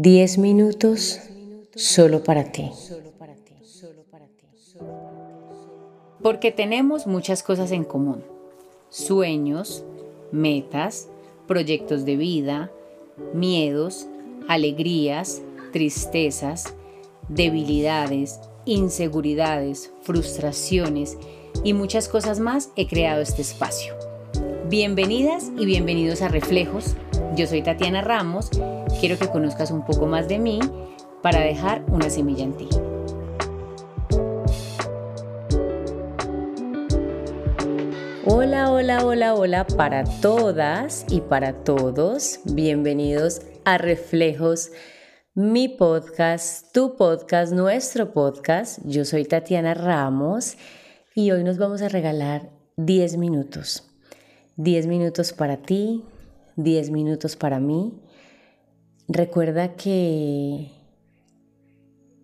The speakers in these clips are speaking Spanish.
10 minutos solo para ti. Porque tenemos muchas cosas en común. Sueños, metas, proyectos de vida, miedos, alegrías, tristezas, debilidades, inseguridades, frustraciones y muchas cosas más he creado este espacio. Bienvenidas y bienvenidos a Reflejos. Yo soy Tatiana Ramos quiero que conozcas un poco más de mí para dejar una semilla en ti. Hola, hola, hola, hola para todas y para todos. Bienvenidos a Reflejos, mi podcast, tu podcast, nuestro podcast. Yo soy Tatiana Ramos y hoy nos vamos a regalar 10 minutos. 10 minutos para ti, 10 minutos para mí Recuerda que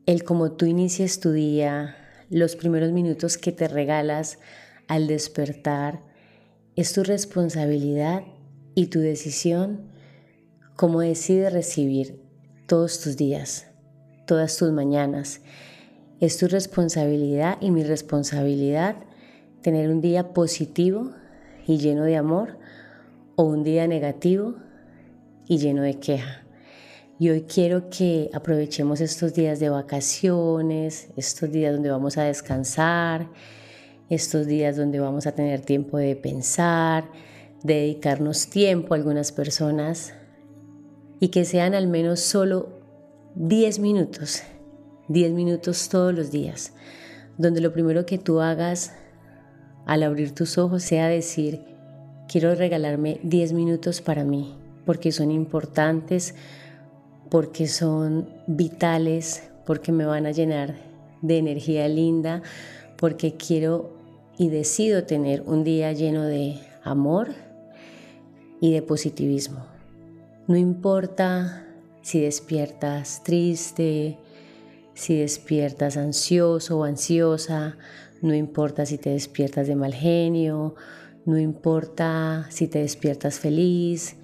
el como tú inicies tu día, los primeros minutos que te regalas al despertar, es tu responsabilidad y tu decisión cómo decides recibir todos tus días, todas tus mañanas. Es tu responsabilidad y mi responsabilidad tener un día positivo y lleno de amor o un día negativo y lleno de queja. Y hoy quiero que aprovechemos estos días de vacaciones, estos días donde vamos a descansar, estos días donde vamos a tener tiempo de pensar, de dedicarnos tiempo a algunas personas y que sean al menos solo 10 minutos, 10 minutos todos los días, donde lo primero que tú hagas al abrir tus ojos sea decir, quiero regalarme 10 minutos para mí, porque son importantes porque son vitales, porque me van a llenar de energía linda, porque quiero y decido tener un día lleno de amor y de positivismo. No importa si despiertas triste, si despiertas ansioso o ansiosa, no importa si te despiertas de mal genio, no importa si te despiertas feliz,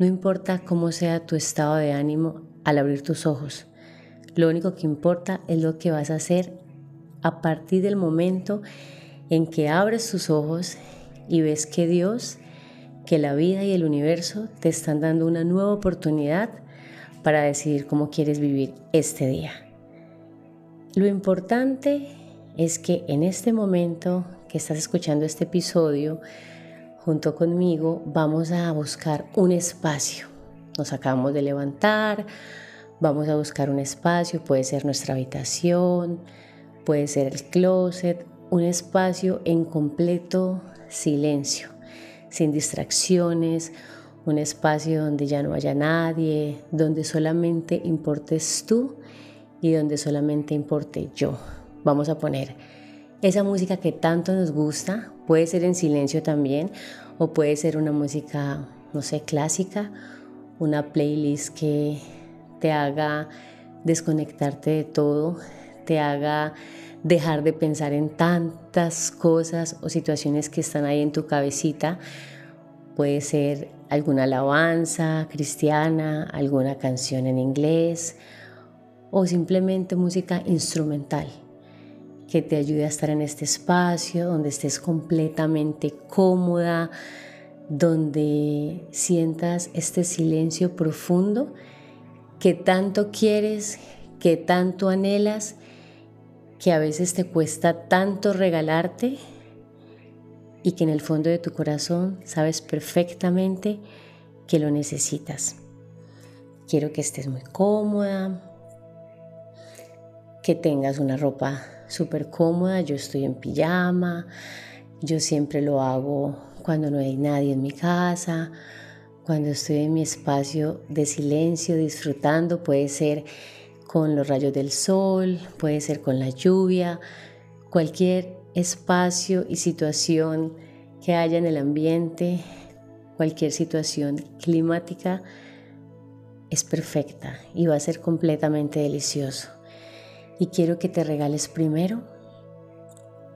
no importa cómo sea tu estado de ánimo, al abrir tus ojos. Lo único que importa es lo que vas a hacer a partir del momento en que abres tus ojos y ves que Dios, que la vida y el universo te están dando una nueva oportunidad para decidir cómo quieres vivir este día. Lo importante es que en este momento que estás escuchando este episodio, junto conmigo vamos a buscar un espacio nos acabamos de levantar, vamos a buscar un espacio, puede ser nuestra habitación, puede ser el closet, un espacio en completo silencio, sin distracciones, un espacio donde ya no haya nadie, donde solamente importes tú y donde solamente importe yo. Vamos a poner esa música que tanto nos gusta, puede ser en silencio también o puede ser una música, no sé, clásica una playlist que te haga desconectarte de todo, te haga dejar de pensar en tantas cosas o situaciones que están ahí en tu cabecita. Puede ser alguna alabanza cristiana, alguna canción en inglés o simplemente música instrumental que te ayude a estar en este espacio donde estés completamente cómoda, donde sientas este silencio profundo que tanto quieres, que tanto anhelas, que a veces te cuesta tanto regalarte y que en el fondo de tu corazón sabes perfectamente que lo necesitas. Quiero que estés muy cómoda, que tengas una ropa súper cómoda. Yo estoy en pijama, yo siempre lo hago cuando no hay nadie en mi casa, cuando estoy en mi espacio de silencio disfrutando, puede ser con los rayos del sol, puede ser con la lluvia, cualquier espacio y situación que haya en el ambiente, cualquier situación climática es perfecta y va a ser completamente delicioso. Y quiero que te regales primero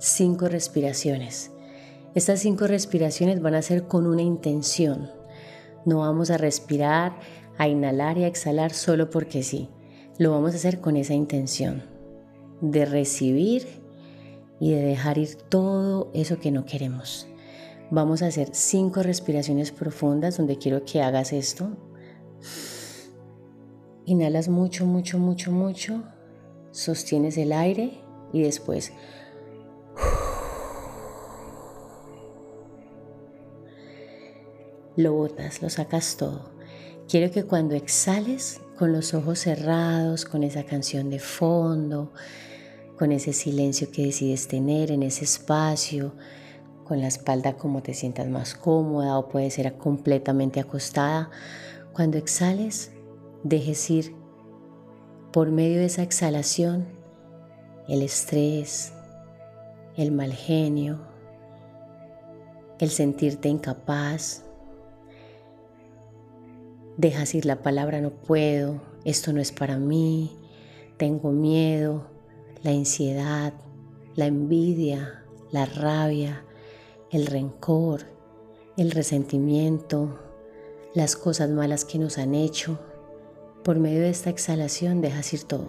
cinco respiraciones. Estas cinco respiraciones van a ser con una intención. No vamos a respirar a inhalar y a exhalar solo porque sí. Lo vamos a hacer con esa intención de recibir y de dejar ir todo eso que no queremos. Vamos a hacer cinco respiraciones profundas donde quiero que hagas esto. Inhalas mucho, mucho, mucho, mucho. Sostienes el aire y después lo botas, lo sacas todo. Quiero que cuando exhales con los ojos cerrados, con esa canción de fondo, con ese silencio que decides tener en ese espacio, con la espalda como te sientas más cómoda o puede ser completamente acostada. Cuando exhales, dejes ir por medio de esa exhalación el estrés, el mal genio, el sentirte incapaz. Dejas ir la palabra no puedo, esto no es para mí, tengo miedo, la ansiedad, la envidia, la rabia, el rencor, el resentimiento, las cosas malas que nos han hecho. Por medio de esta exhalación dejas ir todo.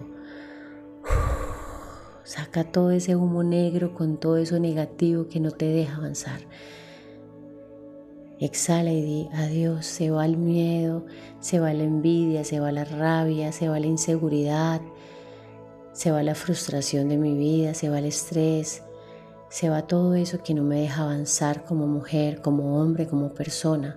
Saca todo ese humo negro con todo eso negativo que no te deja avanzar. Exhala y di adiós, se va el miedo, se va la envidia, se va la rabia, se va la inseguridad, se va la frustración de mi vida, se va el estrés, se va todo eso que no me deja avanzar como mujer, como hombre, como persona.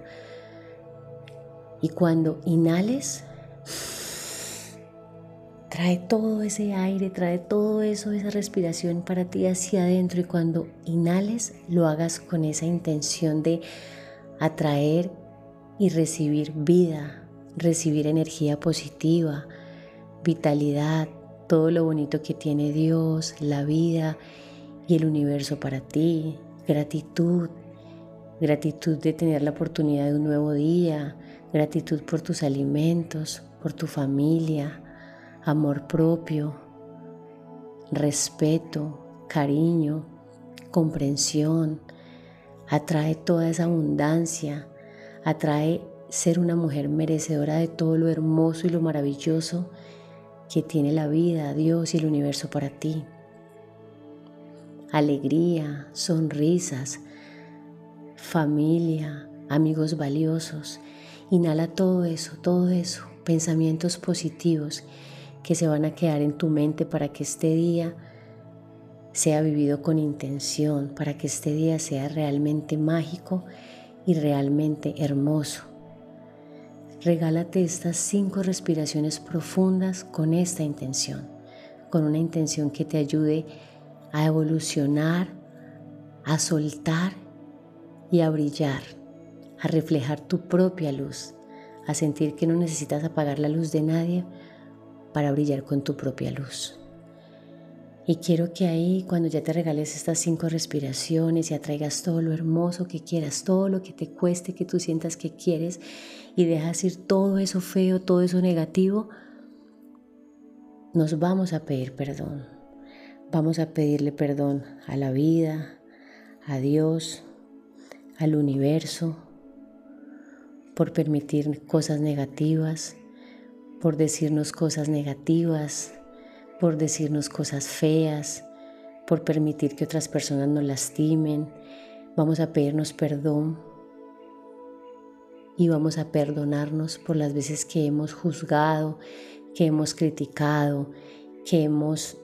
Y cuando inhales, trae todo ese aire, trae todo eso, esa respiración para ti hacia adentro. Y cuando inhales, lo hagas con esa intención de atraer y recibir vida, recibir energía positiva, vitalidad, todo lo bonito que tiene Dios, la vida y el universo para ti, gratitud, gratitud de tener la oportunidad de un nuevo día, gratitud por tus alimentos, por tu familia, amor propio, respeto, cariño, comprensión, atrae toda esa abundancia, atrae ser una mujer merecedora de todo lo hermoso y lo maravilloso que tiene la vida, Dios y el universo para ti. Alegría, sonrisas, familia, amigos valiosos. Inhala todo eso, todo eso, pensamientos positivos que se van a quedar en tu mente para que este día sea vivido con intención, para que este día sea realmente mágico y realmente hermoso. Regálate estas cinco respiraciones profundas con esta intención, con una intención que te ayude a evolucionar, a soltar y a brillar, a reflejar tu propia luz, a sentir que no necesitas apagar la luz de nadie para brillar con tu propia luz. Y quiero que ahí, cuando ya te regales estas cinco respiraciones y atraigas todo lo hermoso que quieras, todo lo que te cueste, que tú sientas que quieres, y dejas ir todo eso feo, todo eso negativo, nos vamos a pedir perdón. Vamos a pedirle perdón a la vida, a Dios, al universo, por permitir cosas negativas, por decirnos cosas negativas, por decirnos cosas feas, por permitir que otras personas nos lastimen. Vamos a pedirnos perdón y vamos a perdonarnos por las veces que hemos juzgado, que hemos criticado, que hemos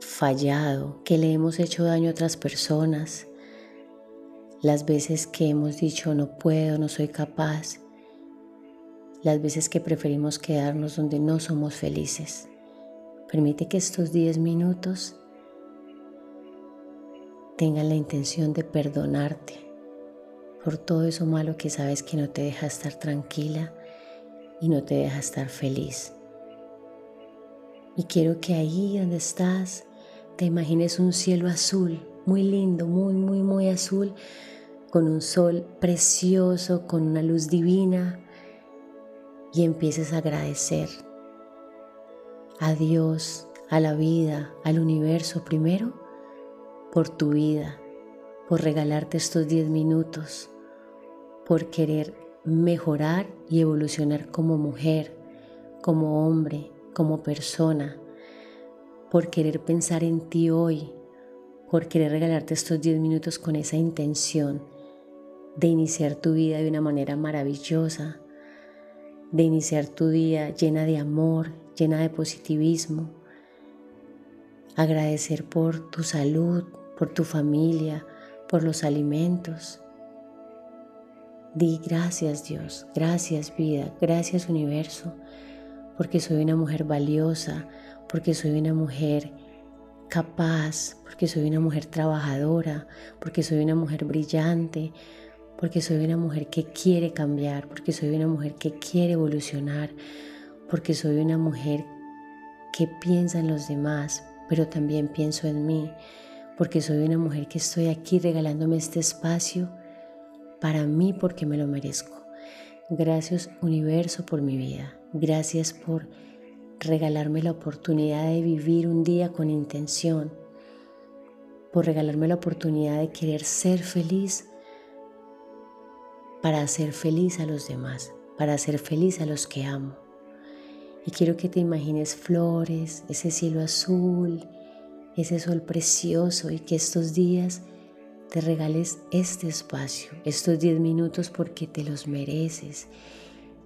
fallado, que le hemos hecho daño a otras personas, las veces que hemos dicho no puedo, no soy capaz, las veces que preferimos quedarnos donde no somos felices. Permite que estos 10 minutos tengan la intención de perdonarte por todo eso malo que sabes que no te deja estar tranquila y no te deja estar feliz. Y quiero que ahí donde estás te imagines un cielo azul, muy lindo, muy, muy, muy azul, con un sol precioso, con una luz divina, y empieces a agradecer a Dios, a la vida, al universo primero, por tu vida, por regalarte estos 10 minutos, por querer mejorar y evolucionar como mujer, como hombre, como persona, por querer pensar en ti hoy, por querer regalarte estos 10 minutos con esa intención de iniciar tu vida de una manera maravillosa, de iniciar tu día llena de amor, llena de positivismo. Agradecer por tu salud, por tu familia, por los alimentos. Di gracias Dios, gracias vida, gracias universo, porque soy una mujer valiosa, porque soy una mujer capaz, porque soy una mujer trabajadora, porque soy una mujer brillante, porque soy una mujer que quiere cambiar, porque soy una mujer que quiere evolucionar, porque soy una mujer que piensa en los demás, pero también pienso en mí, porque soy una mujer que estoy aquí regalándome este espacio para mí porque me lo merezco. Gracias universo por mi vida, gracias por regalarme la oportunidad de vivir un día con intención, por regalarme la oportunidad de querer ser feliz para hacer feliz a los demás, para hacer feliz a los que amo. Y quiero que te imagines flores, ese cielo azul, ese sol precioso y que estos días te regales este espacio, estos 10 minutos porque te los mereces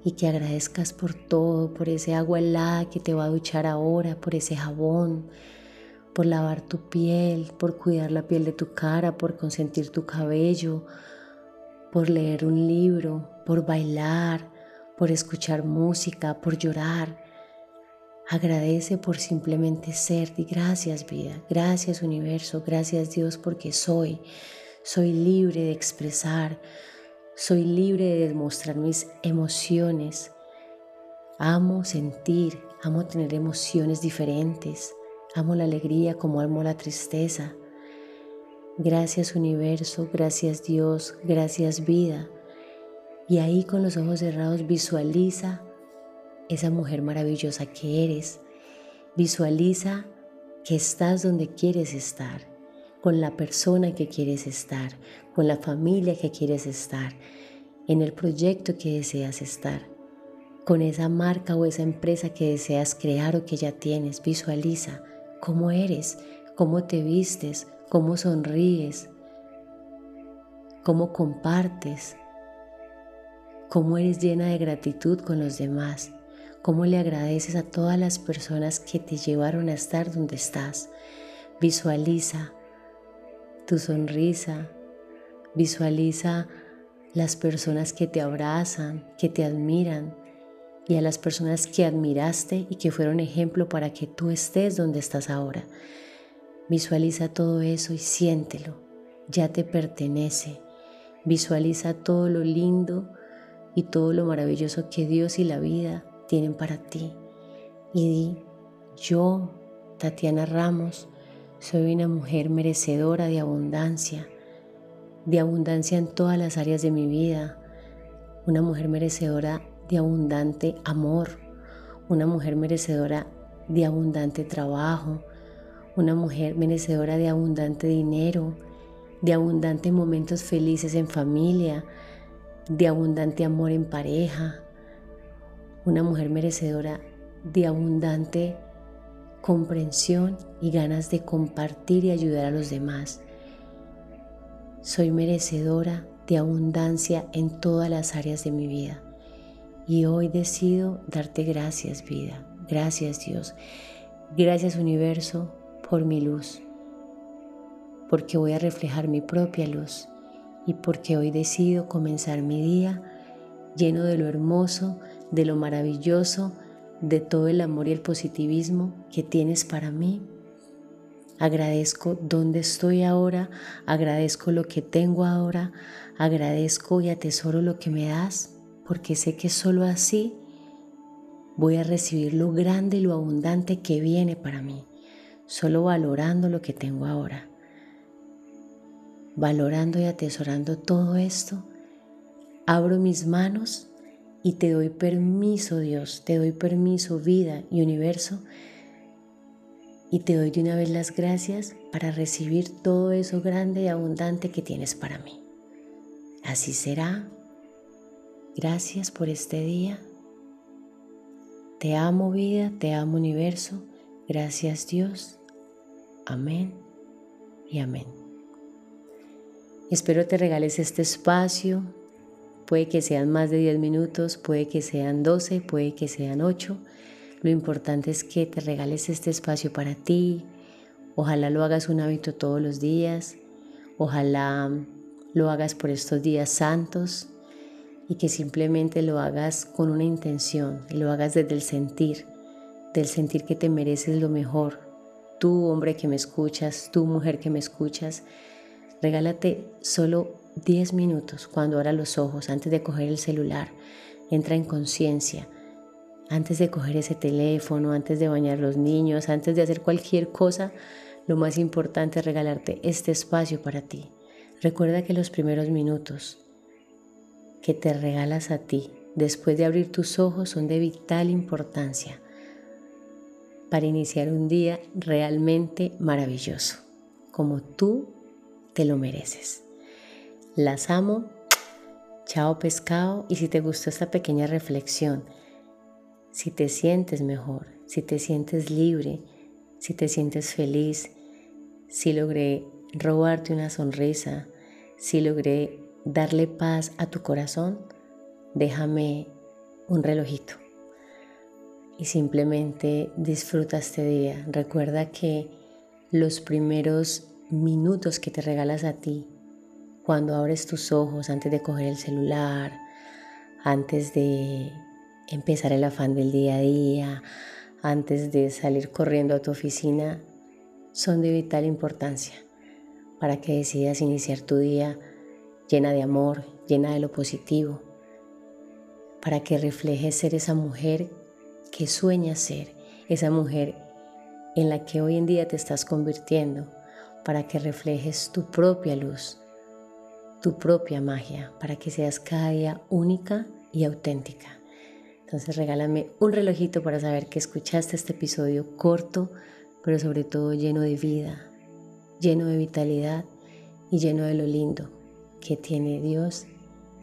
y que agradezcas por todo, por ese agua helada que te va a duchar ahora, por ese jabón, por lavar tu piel, por cuidar la piel de tu cara, por consentir tu cabello, por leer un libro, por bailar, por escuchar música, por llorar. Agradece por simplemente ser y gracias vida, gracias universo, gracias Dios porque soy, soy libre de expresar, soy libre de demostrar mis emociones. Amo sentir, amo tener emociones diferentes. Amo la alegría como amo la tristeza. Gracias universo, gracias Dios, gracias vida. Y ahí con los ojos cerrados visualiza esa mujer maravillosa que eres. Visualiza que estás donde quieres estar con la persona que quieres estar, con la familia que quieres estar, en el proyecto que deseas estar, con esa marca o esa empresa que deseas crear o que ya tienes. Visualiza cómo eres, cómo te vistes, cómo sonríes, cómo compartes, cómo eres llena de gratitud con los demás, cómo le agradeces a todas las personas que te llevaron a estar donde estás. Visualiza tu sonrisa, visualiza las personas que te abrazan, que te admiran y a las personas que admiraste y que fueron ejemplo para que tú estés donde estás ahora. Visualiza todo eso y siéntelo, ya te pertenece. Visualiza todo lo lindo y todo lo maravilloso que Dios y la vida tienen para ti. Y di, yo, Tatiana Ramos, soy una mujer merecedora de abundancia, de abundancia en todas las áreas de mi vida, una mujer merecedora de abundante amor, una mujer merecedora de abundante trabajo, una mujer merecedora de abundante dinero, de abundante momentos felices en familia, de abundante amor en pareja, una mujer merecedora de abundante comprensión y ganas de compartir y ayudar a los demás. Soy merecedora de abundancia en todas las áreas de mi vida. Y hoy decido darte gracias vida. Gracias Dios. Gracias universo por mi luz. Porque voy a reflejar mi propia luz. Y porque hoy decido comenzar mi día lleno de lo hermoso, de lo maravilloso, de todo el amor y el positivismo que tienes para mí. Agradezco dónde estoy ahora, agradezco lo que tengo ahora, agradezco y atesoro lo que me das, porque sé que solo así voy a recibir lo grande y lo abundante que viene para mí, solo valorando lo que tengo ahora. Valorando y atesorando todo esto, abro mis manos y te doy permiso, Dios, te doy permiso, vida y universo. Y te doy de una vez las gracias para recibir todo eso grande y abundante que tienes para mí. Así será, Gracias por este día. Te amo vida, te amo universo. Gracias Dios. Amén y amén. Espero te regales este espacio. Puede que sean más de 10 minutos, puede que sean 12, puede que sean 8. Lo importante es que te regales este espacio para ti. Ojalá lo hagas un hábito todos los días. Ojalá lo hagas por estos días santos y que simplemente lo hagas con una intención, lo hagas desde el sentir, del sentir que te mereces lo mejor. Tú, hombre que me escuchas, tú, mujer que me escuchas, regálate solo 10 minutos cuando abras los ojos, antes de coger el celular. Entra en conciencia, antes de coger ese teléfono, antes de bañar los niños, antes de hacer cualquier cosa, lo más importante es regalarte este espacio para ti. Recuerda que los primeros minutos que te regalas a ti después de abrir tus ojos son de vital importancia para iniciar un día realmente maravilloso, como tú te lo mereces. Las amo. Chao pescado. Y si te gustó esta pequeña reflexión, si te sientes mejor, si te sientes libre, si te sientes feliz, si logré robarte una sonrisa, si logré darle paz a tu corazón, déjame un relojito y simplemente disfruta este día. Recuerda que los primeros minutos que te regalas a ti, cuando abres tus ojos antes de coger el celular, antes de empezar el afán del día a día, antes de salir corriendo a tu oficina, son de vital importancia para que decidas iniciar tu día llena de amor, llena de lo positivo, para que reflejes ser esa mujer que sueñas ser, esa mujer en la que hoy en día te estás convirtiendo, para que reflejes tu propia luz, tu propia magia, para que seas cada día única y auténtica. Entonces regálame un relojito para saber que escuchaste este episodio corto, pero sobre todo lleno de vida, lleno de vitalidad y lleno de lo lindo que tiene Dios,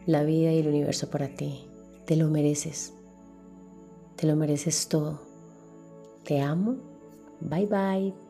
la vida y el universo para ti. Te lo mereces. Te lo mereces todo. Te amo. Bye bye.